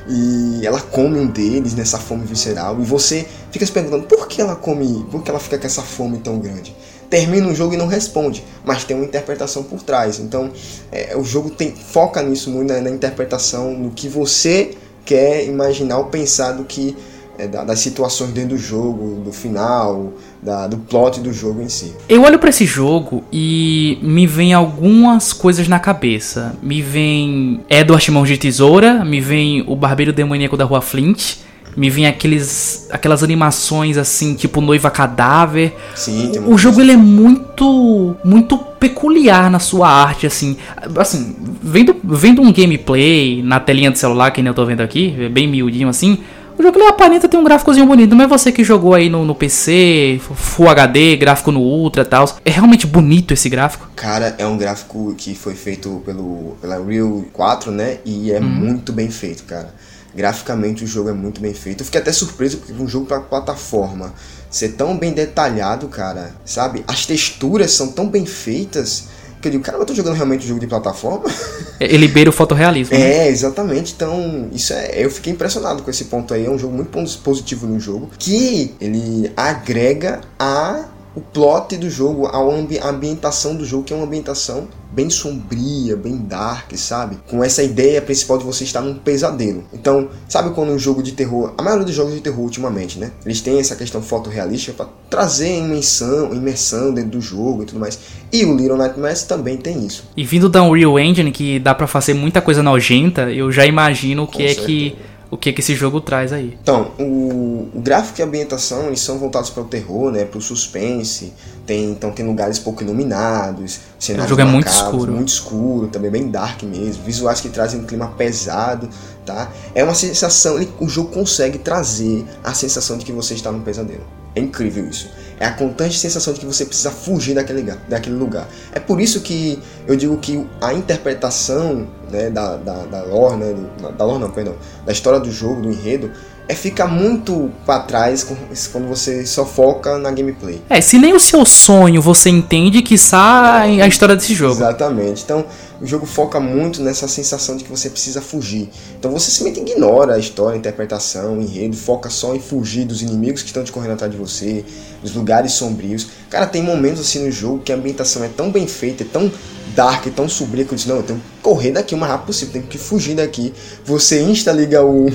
E ela come um deles nessa fome visceral. E você fica se perguntando por que ela come, por que ela fica com essa fome tão grande. Termina o jogo e não responde, mas tem uma interpretação por trás. Então é, o jogo tem, foca nisso muito na, na interpretação, no que você quer imaginar ou pensar do que é, das situações dentro do jogo, do final, da, do plot do jogo em si. Eu olho para esse jogo e me vem algumas coisas na cabeça. Me vem Edward Mãos de Tesoura, me vem o Barbeiro Demoníaco da Rua Flint, me vem aqueles aquelas animações assim, tipo Noiva Cadáver. Sim, o, o jogo ele é muito muito peculiar na sua arte assim. Assim, vendo vendo um gameplay na telinha do celular que nem eu tô vendo aqui, bem miudinho assim, o jogo ele aparenta ter um gráficozinho bonito, não é você que jogou aí no, no PC, Full HD, gráfico no Ultra e tal. É realmente bonito esse gráfico? Cara, é um gráfico que foi feito pelo, pela Real 4, né? E é hum. muito bem feito, cara. Graficamente o jogo é muito bem feito. Eu fiquei até surpreso porque um jogo para plataforma ser tão bem detalhado, cara, sabe? As texturas são tão bem feitas que eu digo, cara, eu tô jogando realmente um jogo de plataforma. É, ele beira o fotorrealismo. Né? É, exatamente. Então, isso é. Eu fiquei impressionado com esse ponto aí. É um jogo muito positivo no jogo. Que ele agrega a o plot do jogo, a ambientação do jogo, que é uma ambientação bem sombria, bem dark, sabe? Com essa ideia principal de você estar num pesadelo. Então, sabe quando um jogo de terror, a maioria dos jogos de terror ultimamente, né? Eles têm essa questão fotorrealística para trazer imersão, imersão dentro do jogo e tudo mais. E o Little Nightmares também tem isso. E vindo da Unreal Engine, que dá para fazer muita coisa nojenta, eu já imagino o que é que o que, que esse jogo traz aí. Então, o, o gráfico e a ambientação eles são voltados para o terror, né, para o suspense. Tem, então tem lugares pouco iluminados, cenários o jogo é muito escuro, muito escuro, também bem dark mesmo, visuais que trazem um clima pesado, tá? É uma sensação, ele, o jogo consegue trazer a sensação de que você está num pesadelo. É incrível isso. É a constante sensação de que você precisa fugir daquele lugar. Daquele lugar. É por isso que eu digo que a interpretação né, da, da, da lore, né, da lore não, perdão, da história do jogo, do enredo, é ficar muito para trás quando você só foca na gameplay. É, se nem o seu sonho você entende que sai a história desse jogo. Exatamente. Então, o jogo foca muito nessa sensação de que você precisa fugir. Então você simplesmente ignora a história, a interpretação, o enredo, foca só em fugir dos inimigos que estão te correndo atrás de você, dos lugares sombrios. Cara, tem momentos assim no jogo que a ambientação é tão bem feita, é tão dark, tão sombria que eu disse, não, eu tenho que correr daqui o mais rápido possível, tenho que fugir daqui. Você insta, liga o.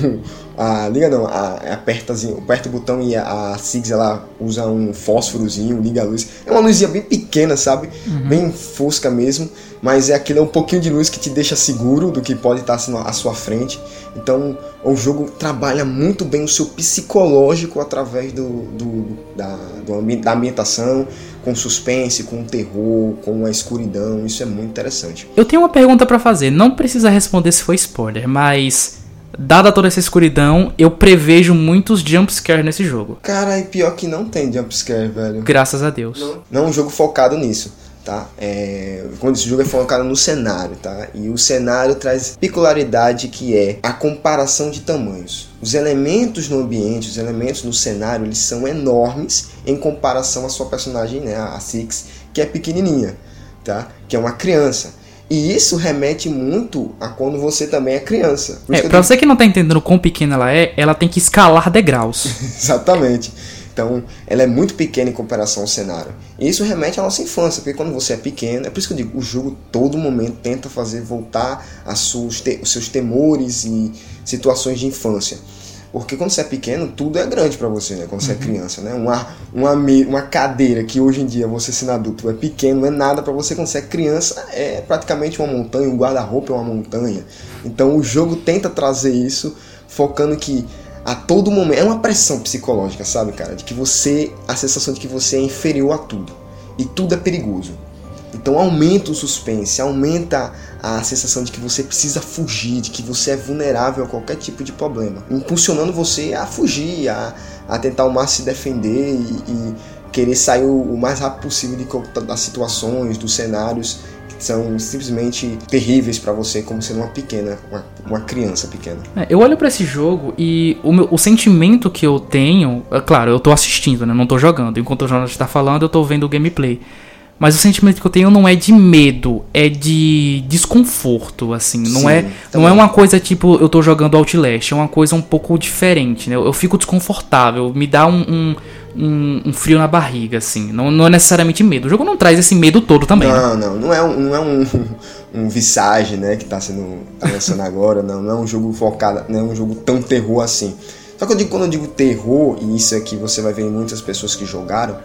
A, liga não, a, aperta, aperta o botão e a, a Sigs ela usa um fósforozinho, liga a luz. É uma luzinha bem pequena, sabe? Uhum. Bem fosca mesmo mas é aquele é um pouquinho de luz que te deixa seguro do que pode estar assim, à sua frente. Então o jogo trabalha muito bem o seu psicológico através do, do da, do, da ambientação, com suspense, com terror, com a escuridão. Isso é muito interessante. Eu tenho uma pergunta para fazer. Não precisa responder se foi spoiler, mas dada toda essa escuridão, eu prevejo muitos jumpscares nesse jogo. Cara, e pior que não tem jumpscare, velho. Graças a Deus. Não, não é um jogo focado nisso tá? É, quando esse jogo é focado no cenário, tá? E o cenário traz peculiaridade que é a comparação de tamanhos. Os elementos no ambiente, os elementos no cenário, eles são enormes em comparação à sua personagem, né, a Six, que é pequenininha, tá? Que é uma criança. E isso remete muito a quando você também é criança. é, pra você que não tá entendendo quão pequena ela é, ela tem que escalar degraus. Exatamente. Então, ela é muito pequena em comparação ao cenário. E isso remete à nossa infância, porque quando você é pequeno, é por isso que eu digo, o jogo todo momento tenta fazer voltar a seus, os seus temores e situações de infância. Porque quando você é pequeno, tudo é grande para você, né? Quando você é criança, né? Uma, uma, uma cadeira que hoje em dia você sendo adulto é pequeno, não é nada para você. Quando você é criança, é praticamente uma montanha, um guarda-roupa é uma montanha. Então o jogo tenta trazer isso, focando que a todo momento é uma pressão psicológica, sabe, cara? De que você, a sensação de que você é inferior a tudo. E tudo é perigoso. Então aumenta o suspense, aumenta a sensação de que você precisa fugir, de que você é vulnerável a qualquer tipo de problema, impulsionando você a fugir, a, a tentar o máximo se defender e, e querer sair o, o, mais rápido possível de, das situações, dos cenários são simplesmente terríveis para você, como sendo uma pequena, uma, uma criança pequena. É, eu olho para esse jogo e o, meu, o sentimento que eu tenho, é claro, eu tô assistindo, né, não tô jogando. Enquanto o Jonas está falando, eu tô vendo o gameplay. Mas o sentimento que eu tenho não é de medo, é de desconforto, assim. Não, Sim, é, não é uma coisa tipo eu tô jogando Outlast, é uma coisa um pouco diferente, né? Eu, eu fico desconfortável, me dá um, um, um, um, frio na barriga, assim. Não, não é necessariamente medo. O jogo não traz esse medo todo também. Não, né? não. Não é um, não é um, um Visage, né? Que tá sendo tá lançando agora. Não, não é um jogo focado, não é um jogo tão terror assim. Só que eu digo, quando eu digo terror, e isso aqui você vai ver em muitas pessoas que jogaram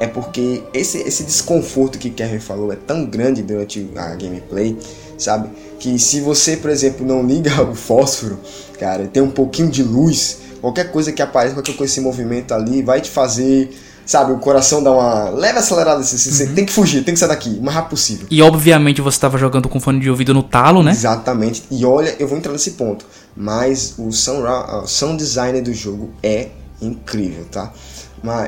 é porque esse, esse desconforto que Kevin falou é tão grande durante a gameplay, sabe? Que se você, por exemplo, não liga o fósforo, cara, tem um pouquinho de luz, qualquer coisa que apareça, qualquer coisa esse movimento ali, vai te fazer sabe, o coração dá uma leve acelerada assim, você uhum. tem que fugir, tem que sair daqui, o mais rápido possível. E obviamente você estava jogando com fone de ouvido no talo, né? Exatamente. E olha, eu vou entrar nesse ponto, mas o sound, sound design do jogo é incrível, tá?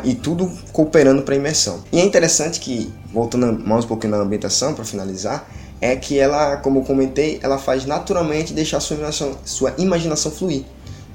e tudo cooperando para a imersão. E é interessante que, voltando mais um pouquinho na ambientação para finalizar, é que ela, como eu comentei, ela faz naturalmente deixar sua imaginação, sua imaginação fluir,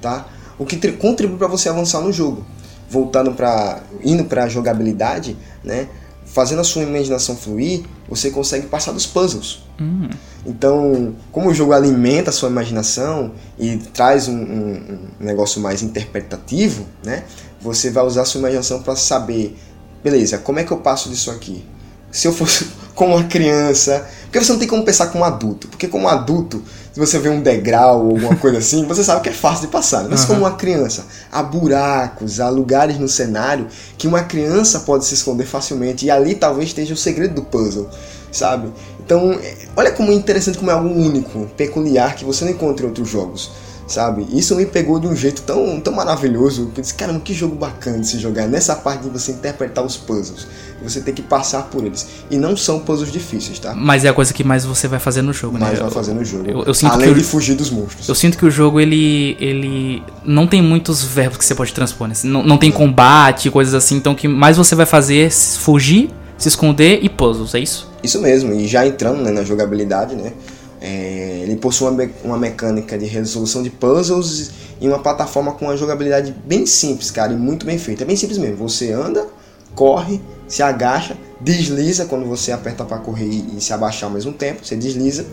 tá? O que contribui para você avançar no jogo. Voltando para indo para a jogabilidade, né? Fazendo a sua imaginação fluir, você consegue passar dos puzzles. Hum. Então, como o jogo alimenta a sua imaginação e traz um, um, um negócio mais interpretativo, né? Você vai usar a sua imaginação para saber, beleza, como é que eu passo disso aqui? Se eu fosse como uma criança, porque você não tem como pensar como adulto, porque como adulto, se você vê um degrau ou alguma coisa assim, você sabe que é fácil de passar. Né? Mas uhum. como uma criança, há buracos, há lugares no cenário que uma criança pode se esconder facilmente e ali talvez esteja o segredo do puzzle, sabe? Então, é, olha como é interessante, como é algo único, peculiar que você não encontra em outros jogos sabe? Isso me pegou de um jeito tão, tão maravilhoso que eu disse, caramba, que jogo bacana de se jogar. Nessa parte de você interpretar os puzzles, você tem que passar por eles. E não são puzzles difíceis, tá? Mas é a coisa que mais você vai fazer no jogo, mais né? vai fazer no jogo. Eu, eu sinto Além que de fugir dos monstros. Eu sinto que o jogo, ele, ele não tem muitos verbos que você pode transpor, né? Não, não tem combate, coisas assim. Então o que mais você vai fazer é fugir, se esconder e puzzles, é isso? Isso mesmo. E já entrando né, na jogabilidade, né? É, ele possui uma, uma mecânica de resolução de puzzles e uma plataforma com uma jogabilidade bem simples, cara, e muito bem feita. É bem simples mesmo. Você anda, corre, se agacha, desliza quando você aperta para correr e se abaixar ao mesmo tempo. Você desliza,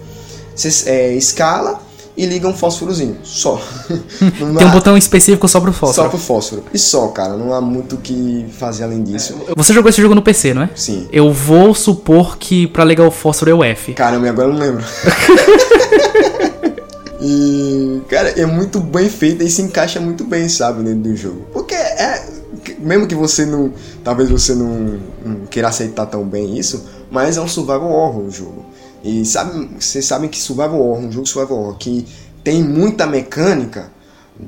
você é, escala e liga um fósforozinho. Só. Tem um botão específico só pro fósforo. Só pro fósforo. E só, cara. Não há muito o que fazer além disso. Você jogou esse jogo no PC, não é? Sim. Eu vou supor que pra ligar o fósforo é o F. Caramba, agora eu não lembro. e, cara, é muito bem feito e se encaixa muito bem, sabe, dentro do jogo. Porque é. Mesmo que você não. Talvez você não, não queira aceitar tão bem isso, mas é um survival horror o jogo. E sabe, vocês sabem que Survival Horror, um jogo Survival Horror que tem muita mecânica,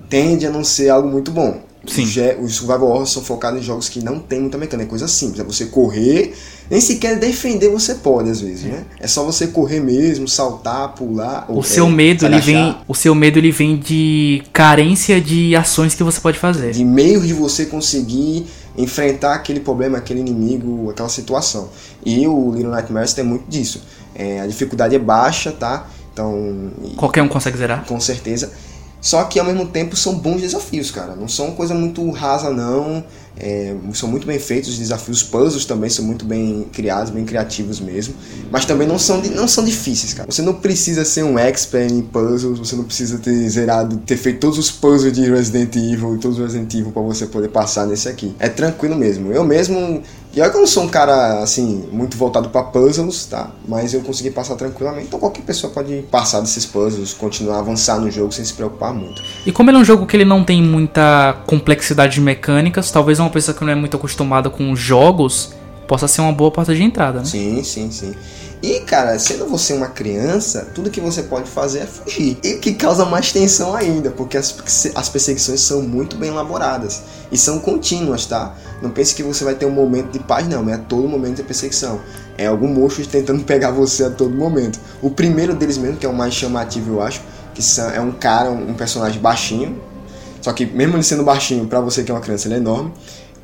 tende a não ser algo muito bom. Sim. Os Survival Horror são focados em jogos que não tem muita mecânica, é coisa simples. É você correr, nem sequer defender você pode às vezes, né? É só você correr mesmo, saltar, pular. O seu é, medo ele vem, o seu medo ele vem de carência de ações que você pode fazer. De meios de você conseguir enfrentar aquele problema, aquele inimigo, aquela situação. E o Little Nightmares tem muito disso. É, a dificuldade é baixa, tá? Então. Qualquer um consegue zerar? Com certeza. Só que ao mesmo tempo são bons desafios, cara. Não são coisa muito rasa, não. É, são muito bem feitos os desafios. Os puzzles também são muito bem criados, bem criativos mesmo. Mas também não são, não são difíceis, cara. Você não precisa ser um expert em puzzles, você não precisa ter zerado, ter feito todos os puzzles de Resident Evil e todos os Resident Evil pra você poder passar nesse aqui. É tranquilo mesmo. Eu mesmo e olha que eu não sou um cara, assim, muito voltado para puzzles, tá? Mas eu consegui passar tranquilamente. Então qualquer pessoa pode passar desses puzzles, continuar a avançar no jogo sem se preocupar muito. E como ele é um jogo que ele não tem muita complexidade de mecânicas, talvez uma pessoa que não é muito acostumada com jogos possa ser uma boa porta de entrada, né? Sim, sim, sim. E, cara, sendo você uma criança, tudo que você pode fazer é fugir. E o que causa mais tensão ainda, porque as, as perseguições são muito bem elaboradas. E são contínuas, tá? Não pense que você vai ter um momento de paz, não. É a todo momento de perseguição. É algum monstro tentando pegar você a todo momento. O primeiro deles mesmo, que é o mais chamativo, eu acho, que é um cara, um personagem baixinho. Só que mesmo ele sendo baixinho, para você que é uma criança, ele é enorme.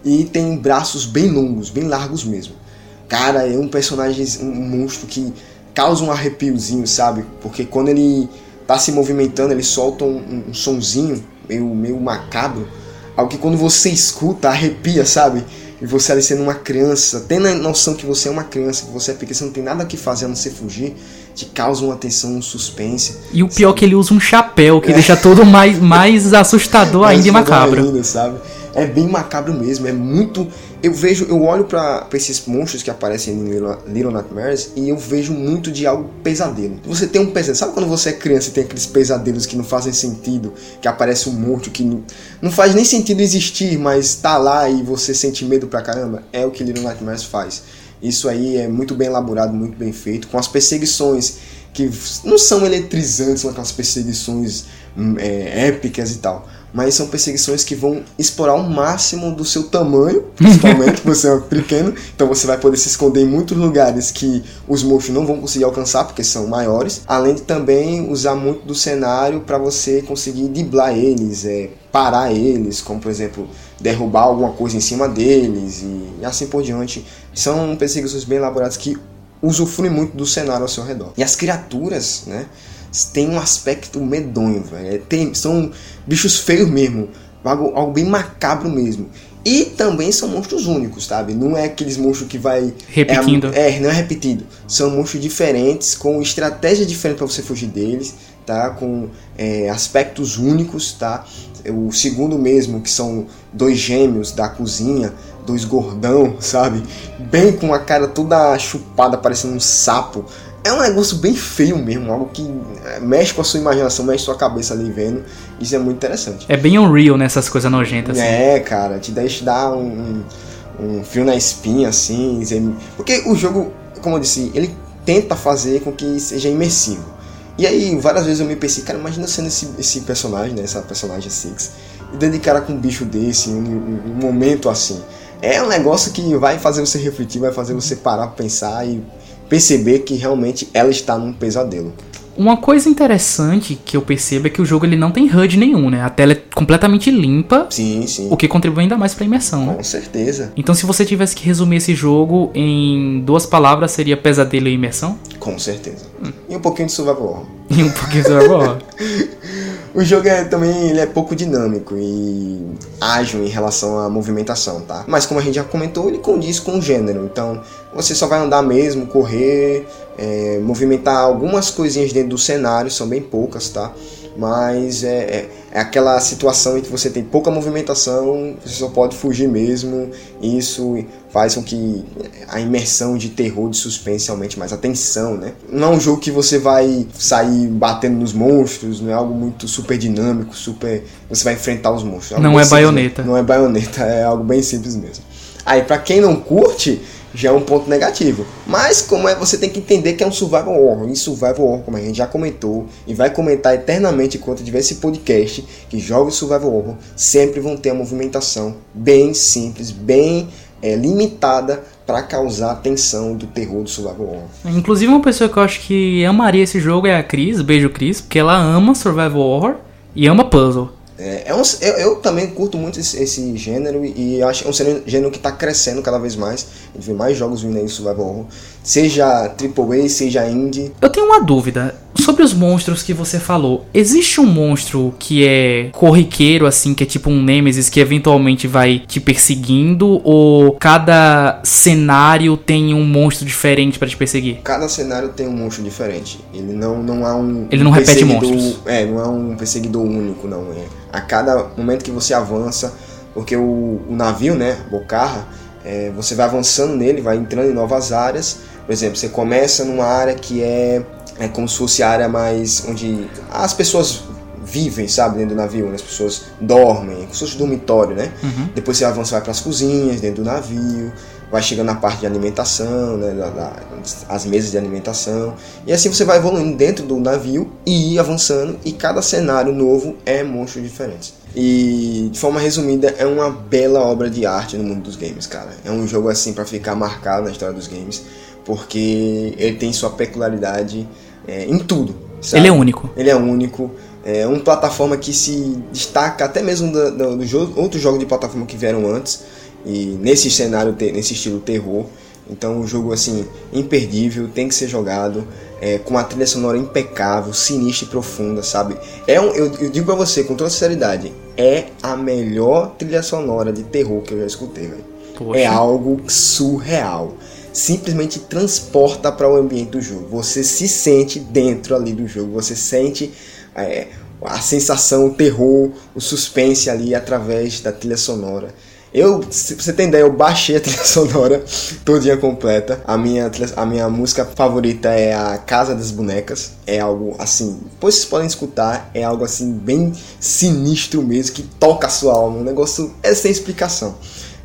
E tem braços bem longos, bem largos mesmo. Cara, é um personagem, um monstro que causa um arrepiozinho, sabe? Porque quando ele tá se movimentando, ele solta um, um sonzinho meio, meio macabro. Algo que quando você escuta, arrepia, sabe? E você ali sendo uma criança, tendo a noção que você é uma criança, que você é pequeno, você não tem nada que fazer a não ser fugir, te causa uma tensão, um suspense. E o pior é que ele usa um chapéu, que é. deixa tudo mais, mais assustador ainda e macabro. Ainda, sabe? É bem macabro mesmo, é muito eu vejo, eu olho para esses monstros que aparecem em Little, Little Nightmares e eu vejo muito de algo pesadelo. Você tem um pesadelo, sabe quando você é criança e tem aqueles pesadelos que não fazem sentido, que aparece um monstro que não, não faz nem sentido existir, mas tá lá e você sente medo pra caramba? É o que Little Nightmares faz. Isso aí é muito bem elaborado, muito bem feito, com as perseguições que não são eletrizantes, são aquelas perseguições hum, é, épicas e tal mas são perseguições que vão explorar o máximo do seu tamanho, principalmente, você é pequeno, então você vai poder se esconder em muitos lugares que os monstros não vão conseguir alcançar porque são maiores, além de também usar muito do cenário para você conseguir driblar eles, é, parar eles, como por exemplo derrubar alguma coisa em cima deles e assim por diante. São perseguições bem elaboradas que usufruem muito do cenário ao seu redor. E as criaturas, né? Tem um aspecto medonho, velho. É, são bichos feios mesmo. Algo, algo bem macabro mesmo. E também são monstros únicos, sabe? Não é aqueles monstros que vai. Repetindo. É, é não é repetido. São monstros diferentes, com estratégia diferente para você fugir deles, tá? Com é, aspectos únicos, tá? O segundo mesmo, que são dois gêmeos da cozinha, dois gordão, sabe? Bem com a cara toda chupada, parecendo um sapo é um negócio bem feio mesmo, algo que é, mexe com a sua imaginação, mexe com a sua cabeça ali vendo. Isso é muito interessante. É bem unreal nessas coisas nojentas. Assim. É, cara, te deixa dar um, um, um fio na espinha, assim. Porque o jogo, como eu disse, ele tenta fazer com que seja imersivo. E aí, várias vezes eu me pensei, cara, imagina sendo esse, esse personagem, né, essa personagem Six, e dando de cara com um bicho desse, um, um, um momento assim. É um negócio que vai fazer você refletir, vai fazer você parar pra pensar e perceber que realmente ela está num pesadelo. Uma coisa interessante que eu percebo é que o jogo ele não tem HUD nenhum, né? A tela é completamente limpa. Sim, sim. O que contribui ainda mais para a imersão, né? Com certeza. Então, se você tivesse que resumir esse jogo em duas palavras, seria pesadelo e imersão? Com certeza. Hum. E um pouquinho de survival horror. E um pouquinho de survival horror. O jogo é também ele é pouco dinâmico e ágil em relação à movimentação, tá? Mas como a gente já comentou, ele condiz com o gênero. Então você só vai andar mesmo, correr, é, movimentar algumas coisinhas dentro do cenário, são bem poucas, tá? Mas é, é, é, aquela situação em que você tem pouca movimentação, você só pode fugir mesmo. E isso faz com que a imersão de terror, de suspense aumente mais a tensão, né? Não é um jogo que você vai sair batendo nos monstros, não é algo muito super dinâmico, super. Você vai enfrentar os monstros. É não é baioneta. Não é baioneta, é algo bem simples mesmo. Aí, para quem não curte, já é um ponto negativo. Mas como é, você tem que entender que é um survival horror. E survival horror, como a gente já comentou e vai comentar eternamente enquanto tiver esse podcast, que jogos survival horror sempre vão ter a movimentação bem simples, bem é, limitada para causar a tensão do terror do survival horror. Inclusive uma pessoa que eu acho que amaria esse jogo é a Cris, beijo Cris, porque ela ama survival horror e ama puzzle. É, é um, eu, eu, também curto muito esse, esse gênero e acho é um gênero que está crescendo cada vez mais. A gente vê mais jogos vindo aí survival horror, seja AAA, seja indie. Eu tenho uma dúvida. Sobre os monstros que você falou, existe um monstro que é corriqueiro, assim, que é tipo um Nemesis que eventualmente vai te perseguindo? Ou cada cenário tem um monstro diferente para te perseguir? Cada cenário tem um monstro diferente. Ele não, não há um. Ele não um repete monstros. É, não é um perseguidor único, não. É. A cada momento que você avança, porque o, o navio, né, Bocarra, é, você vai avançando nele, vai entrando em novas áreas. Por exemplo, você começa numa área que é, é como se fosse a área mais onde as pessoas vivem, sabe, dentro do navio, onde as pessoas dormem, como se fosse dormitório, né? Depois você avança vai para as cozinhas, dentro do navio, vai chegando na parte de alimentação, né, da- da- as mesas de alimentação, e assim você vai evoluindo dentro do navio e avançando, e cada cenário novo é monstro diferente. E de forma resumida, é uma bela obra de arte no mundo dos games, cara. É um jogo assim para ficar marcado na história dos games, porque ele tem sua peculiaridade é, em tudo. sabe? Ele é único. Ele é único. É uma plataforma que se destaca até mesmo do, do, do jogo, outros jogos de plataforma que vieram antes. E nesse cenário, nesse estilo terror. Então o jogo assim, imperdível, tem que ser jogado. é, com uma trilha sonora impecável, sinistra e profunda, sabe? É um, eu, eu digo pra você com toda sinceridade, é a melhor trilha sonora de terror que eu já escutei, velho. É algo surreal. Simplesmente transporta para o ambiente do jogo. Você se sente dentro ali do jogo. Você sente é, a sensação, o terror, o suspense ali através da trilha sonora. Eu, se você tem ideia, eu baixei a trilha sonora todinha completa. A minha, a minha música favorita é a Casa das Bonecas. É algo assim, depois vocês podem escutar, é algo assim bem sinistro mesmo, que toca a sua alma. Um negócio é sem explicação.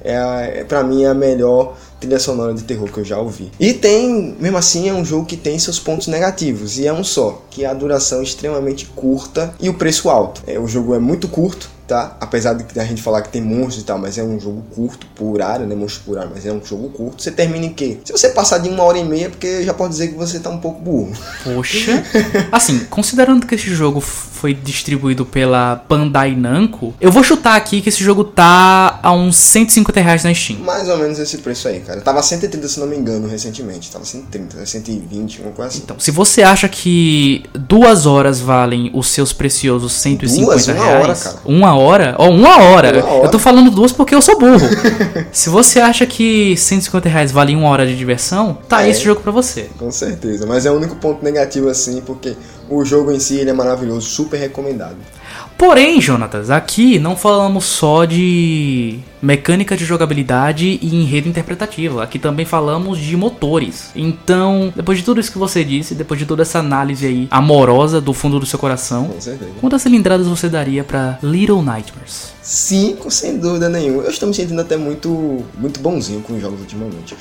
É, é para mim é a melhor trilha sonora de terror que eu já ouvi. E tem, mesmo assim, é um jogo que tem seus pontos negativos, e é um só, que é a duração extremamente curta e o preço alto. É, o jogo é muito curto, tá? Apesar de a gente falar que tem monstros e tal, mas é um jogo curto por área, né? Monstros por área, mas é um jogo curto. Você termina em quê? Se você passar de uma hora e meia, porque já pode dizer que você tá um pouco burro. Poxa. Assim, considerando que esse jogo foi distribuído pela Bandai Namco, eu vou chutar aqui que esse jogo tá a uns 150 reais na Steam. Mais ou menos esse preço aí, cara. Tava 130, se não me engano, recentemente. Tava 130, 120, uma coisa assim. Então, se você acha que duas horas valem os seus preciosos 150 Duas? Uma reais, hora, cara. uma hora, ó, uma hora. Uma hora. Eu tô falando duas porque eu sou burro. se você acha que 150 reais vale uma hora de diversão, tá É. esse jogo pra você. Com certeza, mas é o único ponto negativo assim, porque o jogo em si ele é maravilhoso, super recomendado. Porém, Jonatas, aqui não falamos só de mecânica de jogabilidade e enredo interpretativo. Aqui também falamos de motores. Então, depois de tudo isso que você disse, depois de toda essa análise aí amorosa do fundo do seu coração, quantas cilindradas você daria pra Little Nightmares? Cinco, sem dúvida nenhuma. Eu estou me sentindo até muito, muito bonzinho com os jogos ultimamente.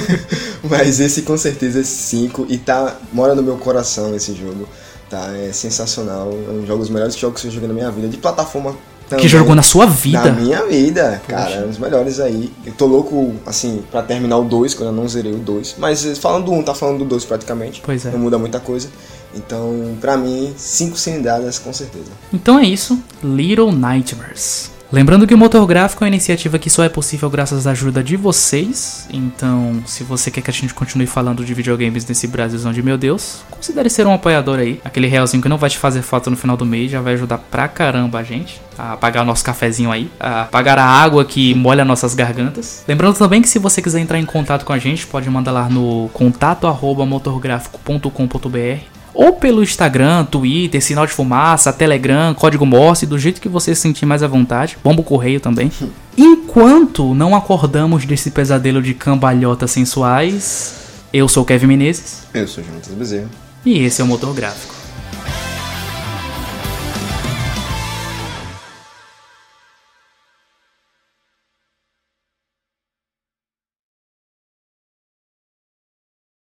Mas esse com certeza é cinco e tá mora no meu coração esse jogo. Tá, é sensacional. É um dos melhores jogos que eu joguei na minha vida. De plataforma Que também. jogou na sua vida? Na minha vida, cara, é um dos melhores aí. Eu tô louco, assim, pra terminar o 2, quando eu não zerei o 2. Mas eh, falando do 1, um, tá falando do 2 praticamente. Pois é. Não muda muita coisa. Então, pra mim, 5 cilindradas com certeza. Então é isso, Little Nightmares. Lembrando que o Motor Gráfico é uma iniciativa que só é possível graças à ajuda de vocês. Então, se você quer que a gente continue falando de videogames nesse Brasilzão de meu Deus, considere ser um apoiador aí. Aquele realzinho que não vai te fazer falta no final do mês já vai ajudar pra caramba a gente a pagar o nosso cafezinho aí, a pagar a água que molha nossas gargantas. Lembrando também que se você quiser entrar em contato com a gente, pode mandar lá no contato arroba motorgráfico.com.br ou pelo Instagram, Twitter, sinal de fumaça, Telegram, código Morse, do jeito que você se sentir mais à vontade. Bomba o correio também. Enquanto não acordamos desse pesadelo de cambalhotas sensuais, eu sou o Kevin Menezes Eu sou o Jonatas Bezerra. e esse é o Motor Gráfico.